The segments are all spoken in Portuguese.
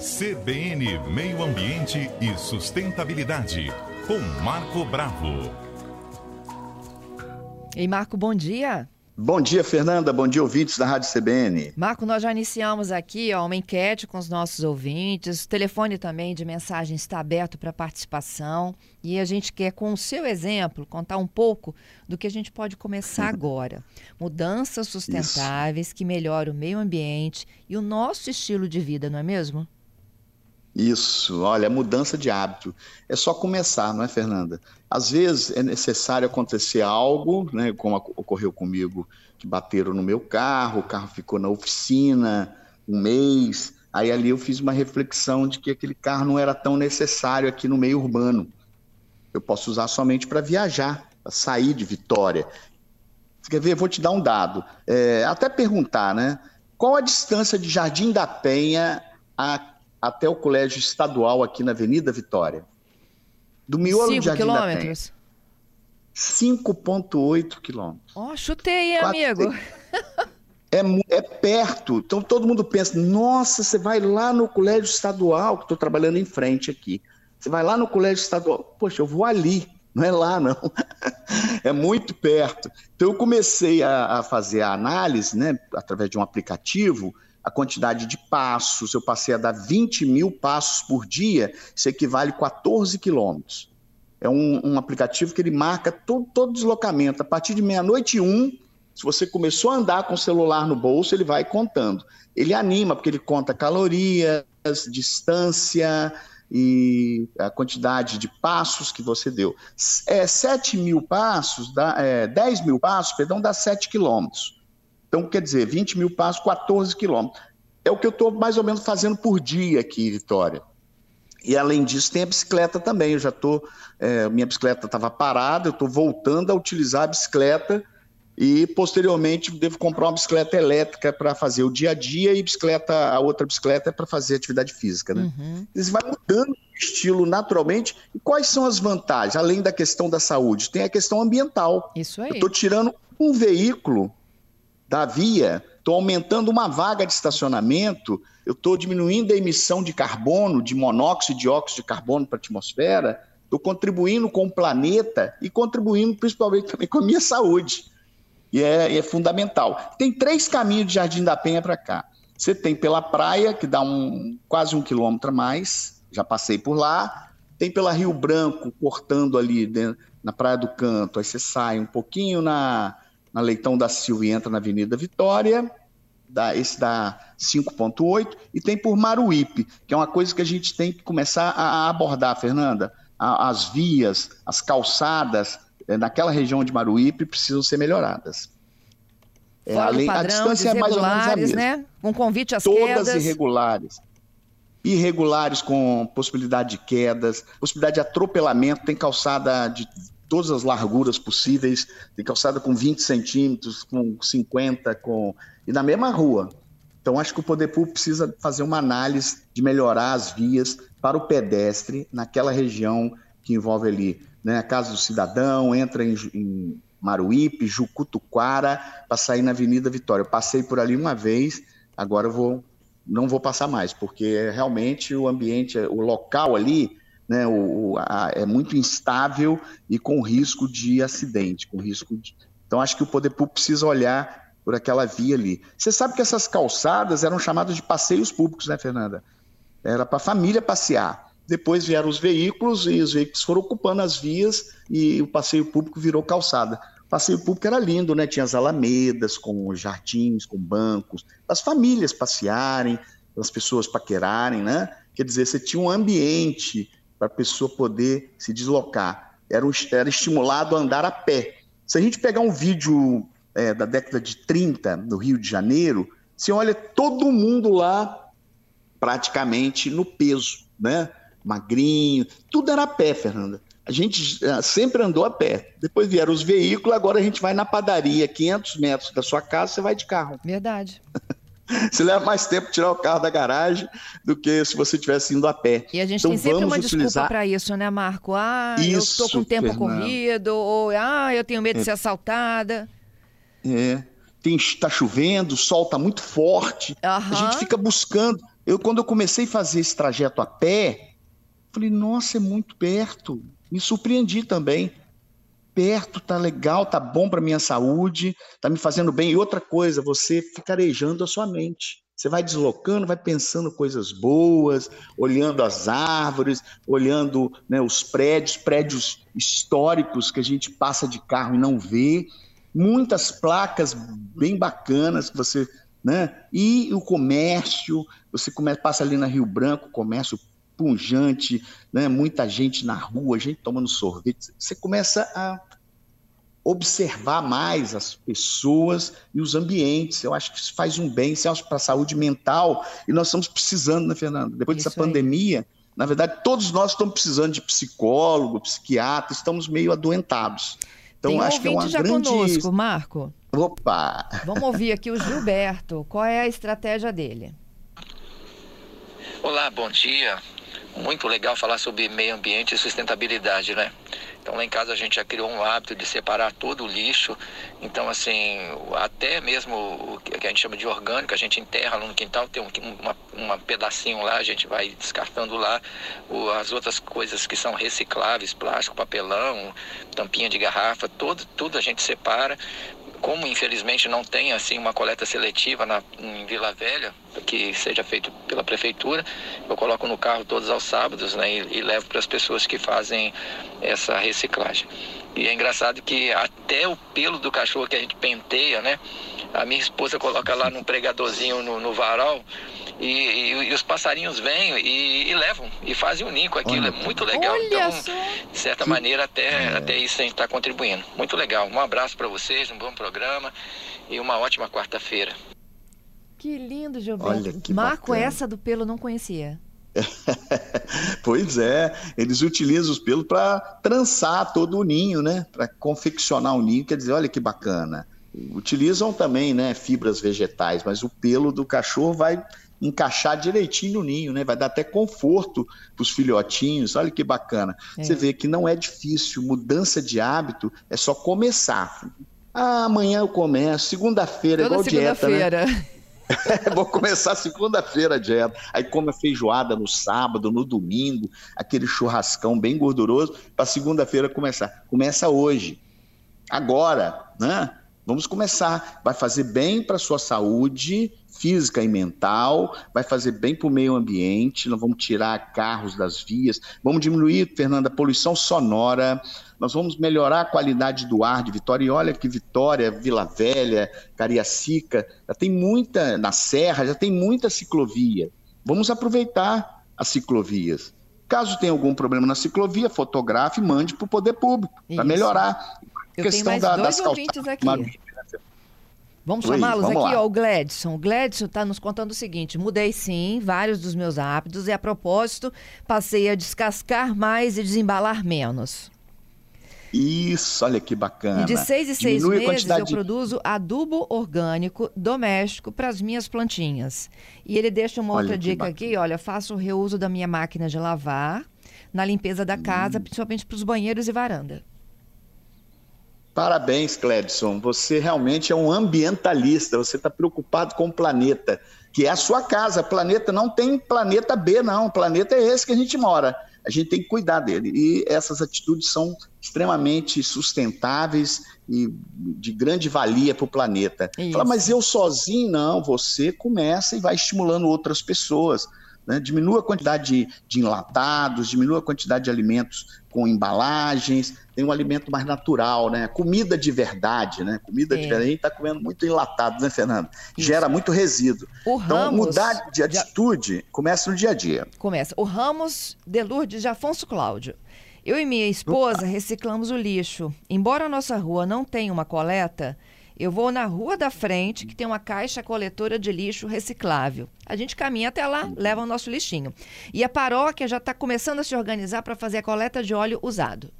CBN Meio Ambiente e Sustentabilidade, com Marco Bravo. Ei, Marco, bom dia. Bom dia, Fernanda. Bom dia, ouvintes da Rádio CBN. Marco, nós já iniciamos aqui ó, uma enquete com os nossos ouvintes. O telefone também de mensagem está aberto para participação. E a gente quer, com o seu exemplo, contar um pouco do que a gente pode começar agora. Mudanças sustentáveis Isso. que melhoram o meio ambiente e o nosso estilo de vida, não é mesmo? Isso, olha, mudança de hábito. É só começar, não é, Fernanda? Às vezes é necessário acontecer algo, né, como ocorreu comigo, que bateram no meu carro, o carro ficou na oficina um mês. Aí ali eu fiz uma reflexão de que aquele carro não era tão necessário aqui no meio urbano. Eu posso usar somente para viajar, para sair de Vitória. Você quer ver? Vou te dar um dado. É, até perguntar, né? Qual a distância de Jardim da Penha a até o colégio estadual aqui na Avenida Vitória. Do miolo de Jardim quilômetros. 5,8 quilômetros. Ó, oh, chutei, hein, amigo? É, é perto. Então todo mundo pensa: nossa, você vai lá no colégio estadual, que estou trabalhando em frente aqui. Você vai lá no colégio estadual. Poxa, eu vou ali. Não é lá, não. é muito perto. Então eu comecei a, a fazer a análise, né, através de um aplicativo, a quantidade de passos, eu passei a dar 20 mil passos por dia, isso equivale a 14 quilômetros. É um, um, aplicativo que ele marca todo, todo deslocamento. A partir de meia-noite um, se você começou a andar com o celular no bolso, ele vai contando. Ele anima, porque ele conta calorias, distância e a quantidade de passos que você deu. É, 7 mil passos, dá, é, 10 mil passos, perdão, dá 7 quilômetros. Então, quer dizer, 20 mil passos, 14 quilômetros. É o que eu estou mais ou menos fazendo por dia aqui em Vitória. E além disso, tem a bicicleta também. Eu já estou. É, minha bicicleta estava parada, eu estou voltando a utilizar a bicicleta e posteriormente devo comprar uma bicicleta elétrica para fazer o dia a dia e bicicleta, a outra bicicleta é para fazer atividade física. Né? Uhum. Isso vai mudando o estilo naturalmente. E quais são as vantagens, além da questão da saúde? Tem a questão ambiental. Isso aí. Eu estou tirando um veículo da via, estou aumentando uma vaga de estacionamento, eu estou diminuindo a emissão de carbono, de monóxido e dióxido de carbono para a atmosfera, estou contribuindo com o planeta e contribuindo principalmente também com a minha saúde. E é, é fundamental. Tem três caminhos de Jardim da Penha para cá. Você tem pela praia, que dá um, quase um quilômetro a mais, já passei por lá. Tem pela Rio Branco, cortando ali dentro, na Praia do Canto, aí você sai um pouquinho na, na Leitão da Silva e entra na Avenida Vitória, dá, esse dá 5,8, e tem por Maruípe, que é uma coisa que a gente tem que começar a abordar, Fernanda. as vias, as calçadas é, naquela região de Maruípe precisam ser melhoradas. É, além, padrão, a distância é mais ou menos a mesma. Né? Um convite às Todas quedas. Todas irregulares. Irregulares com possibilidade de quedas, possibilidade de atropelamento, tem calçada de todas as larguras possíveis, tem calçada com 20 centímetros, com 50, com... e na mesma rua. Então, acho que o poder público precisa fazer uma análise de melhorar as vias para o pedestre naquela região que envolve ali né, a Casa do Cidadão, entra em, em Maruípe, Jucutuquara, para sair na Avenida Vitória. Eu passei por ali uma vez, agora eu vou, não vou passar mais, porque realmente o ambiente, o local ali né, o, a, é muito instável e com risco de acidente, com risco de... Então acho que o poder público precisa olhar por aquela via ali. Você sabe que essas calçadas eram chamadas de passeios públicos, né, Fernanda? Era para a família passear. Depois vieram os veículos e os veículos foram ocupando as vias e o passeio público virou calçada. O passeio público era lindo, né? Tinha as alamedas com jardins, com bancos, as famílias passearem, as pessoas paquerarem, né? Quer dizer, você tinha um ambiente para a pessoa poder se deslocar. Era, era estimulado a andar a pé. Se a gente pegar um vídeo é, da década de 30, no Rio de Janeiro, você olha todo mundo lá praticamente no peso, né? Magrinho, tudo era a pé, Fernanda. A gente é, sempre andou a pé. Depois vieram os veículos, agora a gente vai na padaria, 500 metros da sua casa, você vai de carro. Verdade. Você leva mais tempo tirar o carro da garagem do que se você estivesse indo a pé. E a gente então, tem sempre uma utilizar... desculpa para isso, né, Marco? Ah, isso, eu estou com tempo Fernanda. corrido, ou ah, eu tenho medo é. de ser assaltada. É. Está chovendo, o sol está muito forte. Uhum. A gente fica buscando. Eu, quando eu comecei a fazer esse trajeto a pé, falei, nossa, é muito perto. Me surpreendi também. Perto, tá legal, tá bom para minha saúde, tá me fazendo bem. E outra coisa, você fica arejando a sua mente. Você vai deslocando, vai pensando coisas boas, olhando as árvores, olhando né, os prédios, prédios históricos que a gente passa de carro e não vê. Muitas placas bem bacanas que você. Né? E o comércio, você começa, passa ali na Rio Branco, comércio punjante, né? muita gente na rua, gente tomando sorvete. Você começa a observar mais as pessoas e os ambientes. Eu acho que isso faz um bem, é para a saúde mental, e nós estamos precisando, né, Fernando? Depois isso dessa aí. pandemia, na verdade, todos nós estamos precisando de psicólogo, psiquiatra, estamos meio adoentados. Então, Tem acho que é uma já grande... conosco, Marco. Opa! Vamos ouvir aqui o Gilberto. Qual é a estratégia dele? Olá, bom dia. Muito legal falar sobre meio ambiente e sustentabilidade, né? Então lá em casa a gente já criou um hábito de separar todo o lixo. Então assim, até mesmo o que a gente chama de orgânico, a gente enterra no quintal, tem um uma, uma pedacinho lá, a gente vai descartando lá. O, as outras coisas que são recicláveis, plástico, papelão, tampinha de garrafa, todo, tudo a gente separa como infelizmente não tem assim uma coleta seletiva na, em Vila Velha, que seja feito pela prefeitura, eu coloco no carro todos aos sábados né, e, e levo para as pessoas que fazem essa reciclagem. E é engraçado que até o pelo do cachorro que a gente penteia, né? A minha esposa coloca lá num pregadorzinho no, no varal e, e, e, os passarinhos vêm e, e, levam e fazem um ninho com aquilo. Olha. É muito legal. Olha então, só. de certa que... maneira, até, é. até isso a gente está contribuindo. Muito legal. Um abraço para vocês, um bom programa e uma ótima quarta-feira. Que lindo, Gilberto. Que Marco, bacana. essa do pelo não conhecia. pois é, eles utilizam os pelos para trançar todo o ninho, né? Para confeccionar o ninho, quer dizer, olha que bacana. Utilizam também, né, fibras vegetais, mas o pelo do cachorro vai encaixar direitinho no ninho, né? Vai dar até conforto para os filhotinhos. Olha que bacana. É. Você vê que não é difícil, mudança de hábito é só começar. Ah, amanhã eu começo, segunda-feira, igual segunda dieta, né? Vou começar segunda-feira a dieta. Aí come a feijoada no sábado, no domingo, aquele churrascão bem gorduroso, para segunda-feira começar. Começa hoje, agora, né? Vamos começar. Vai fazer bem para sua saúde física e mental, vai fazer bem para o meio ambiente. Nós vamos tirar carros das vias, vamos diminuir, Fernanda, a poluição sonora. Nós vamos melhorar a qualidade do ar de Vitória. E olha que Vitória, Vila Velha, Cariacica, já tem muita, na Serra, já tem muita ciclovia. Vamos aproveitar as ciclovias. Caso tenha algum problema na ciclovia, fotografe e mande para o poder público, para melhorar. Eu questão tenho mais da, dois das ouvintes aqui. Vamos chamá-los aqui, lá. ó, o Gladson. O Gladson está nos contando o seguinte: mudei sim vários dos meus hábitos e, a propósito, passei a descascar mais e desembalar menos. Isso, olha que bacana. E de seis em seis Diminui meses eu de... produzo adubo orgânico doméstico para as minhas plantinhas. E ele deixa uma olha outra dica bacana. aqui, olha, faço o reuso da minha máquina de lavar na limpeza da casa, hum. principalmente para os banheiros e varanda. Parabéns, Cledson. Você realmente é um ambientalista. Você está preocupado com o planeta, que é a sua casa. Planeta não tem planeta B, não. O planeta é esse que a gente mora. A gente tem que cuidar dele. E essas atitudes são extremamente sustentáveis e de grande valia para o planeta. Fala, mas eu sozinho, não. Você começa e vai estimulando outras pessoas. Né? Diminua a quantidade de, de enlatados, diminua a quantidade de alimentos com embalagens, tem um alimento mais natural, né? Comida de verdade, né? Comida é. de verdade. A gente está comendo muito enlatado, né, Fernando? Isso. Gera muito resíduo. O então, Ramos, mudar de atitude começa no dia a dia. Começa. O Ramos de Lourdes de Afonso Cláudio. Eu e minha esposa reciclamos o lixo. Embora a nossa rua não tenha uma coleta, eu vou na rua da frente, que tem uma caixa coletora de lixo reciclável. A gente caminha até lá, leva o nosso lixinho. E a paróquia já está começando a se organizar para fazer a coleta de óleo usado.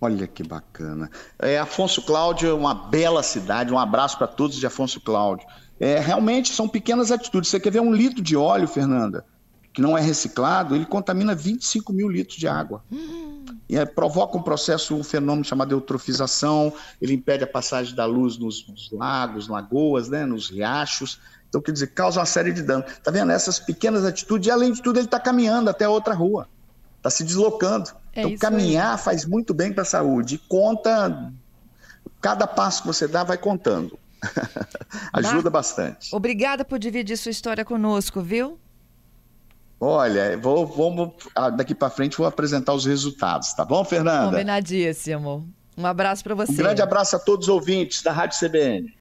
Olha que bacana. É, Afonso Cláudio é uma bela cidade. Um abraço para todos de Afonso Cláudio. É, realmente são pequenas atitudes. Você quer ver um litro de óleo, Fernanda, que não é reciclado, ele contamina 25 mil litros de água. Hum e é, provoca um processo, um fenômeno chamado eutrofização, ele impede a passagem da luz nos, nos lagos, lagoas, né, nos riachos, Então, quer dizer, causa uma série de danos. Tá vendo? Essas pequenas atitudes, e além de tudo, ele está caminhando até outra rua, está se deslocando. É então, caminhar aí. faz muito bem para a saúde. E conta, cada passo que você dá vai contando. Ajuda bastante. Obrigada por dividir sua história conosco, viu? Olha, vou, vou ah, daqui para frente vou apresentar os resultados, tá bom, Fernanda? Combinadíssimo. Um abraço para você. Um grande abraço a todos os ouvintes da Rádio CBN.